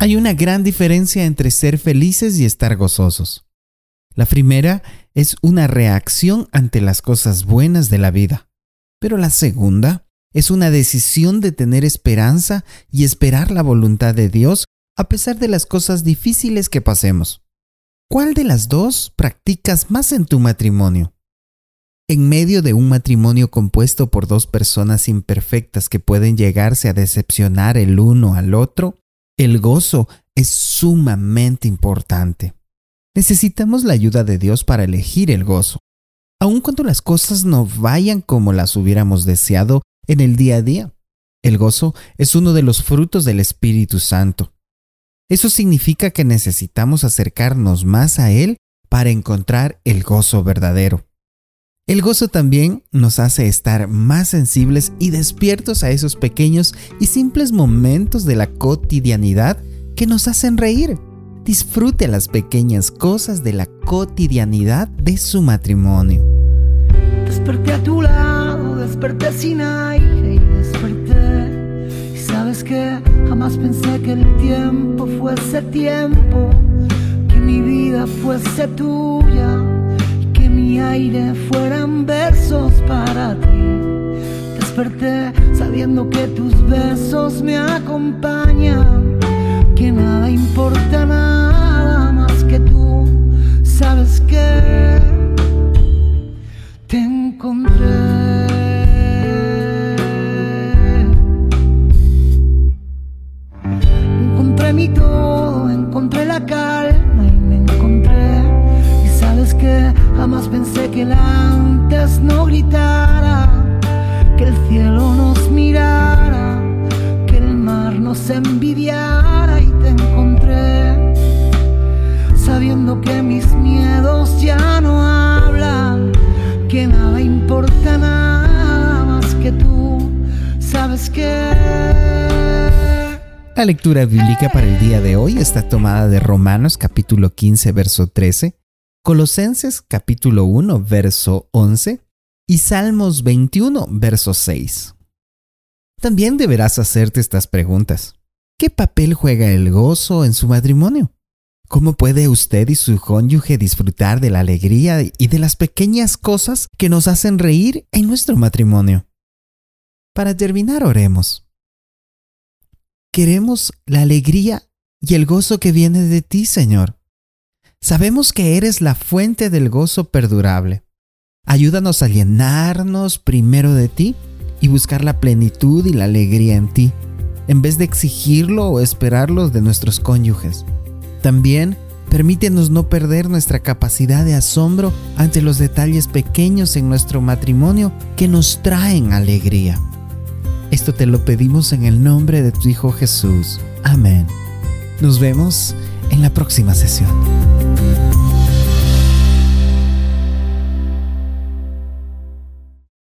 Hay una gran diferencia entre ser felices y estar gozosos. La primera es una reacción ante las cosas buenas de la vida, pero la segunda es una decisión de tener esperanza y esperar la voluntad de Dios a pesar de las cosas difíciles que pasemos. ¿Cuál de las dos practicas más en tu matrimonio? En medio de un matrimonio compuesto por dos personas imperfectas que pueden llegarse a decepcionar el uno al otro, el gozo es sumamente importante. Necesitamos la ayuda de Dios para elegir el gozo, aun cuando las cosas no vayan como las hubiéramos deseado en el día a día. El gozo es uno de los frutos del Espíritu Santo. Eso significa que necesitamos acercarnos más a Él para encontrar el gozo verdadero. El gozo también nos hace estar más sensibles y despiertos a esos pequeños y simples momentos de la cotidianidad que nos hacen reír. Disfrute las pequeñas cosas de la cotidianidad de su matrimonio. Desperté a tu lado, desperté sin aire y desperté. Y sabes que jamás pensé que el tiempo fuese tiempo, que mi vida fuese tuya aire fueran versos para ti. Desperté sabiendo que tus besos me acompañan, Jamás pensé que el antes no gritara, que el cielo nos mirara, que el mar nos envidiara y te encontré, sabiendo que mis miedos ya no hablan, que nada importa nada más que tú, sabes que... La lectura bíblica para el día de hoy está tomada de Romanos capítulo 15, verso 13 Colosenses capítulo 1, verso 11 y Salmos 21, verso 6. También deberás hacerte estas preguntas. ¿Qué papel juega el gozo en su matrimonio? ¿Cómo puede usted y su cónyuge disfrutar de la alegría y de las pequeñas cosas que nos hacen reír en nuestro matrimonio? Para terminar, oremos. Queremos la alegría y el gozo que viene de ti, Señor. Sabemos que eres la fuente del gozo perdurable. Ayúdanos a llenarnos primero de ti y buscar la plenitud y la alegría en ti, en vez de exigirlo o esperarlo de nuestros cónyuges. También permítenos no perder nuestra capacidad de asombro ante los detalles pequeños en nuestro matrimonio que nos traen alegría. Esto te lo pedimos en el nombre de tu Hijo Jesús. Amén. Nos vemos en la próxima sesión.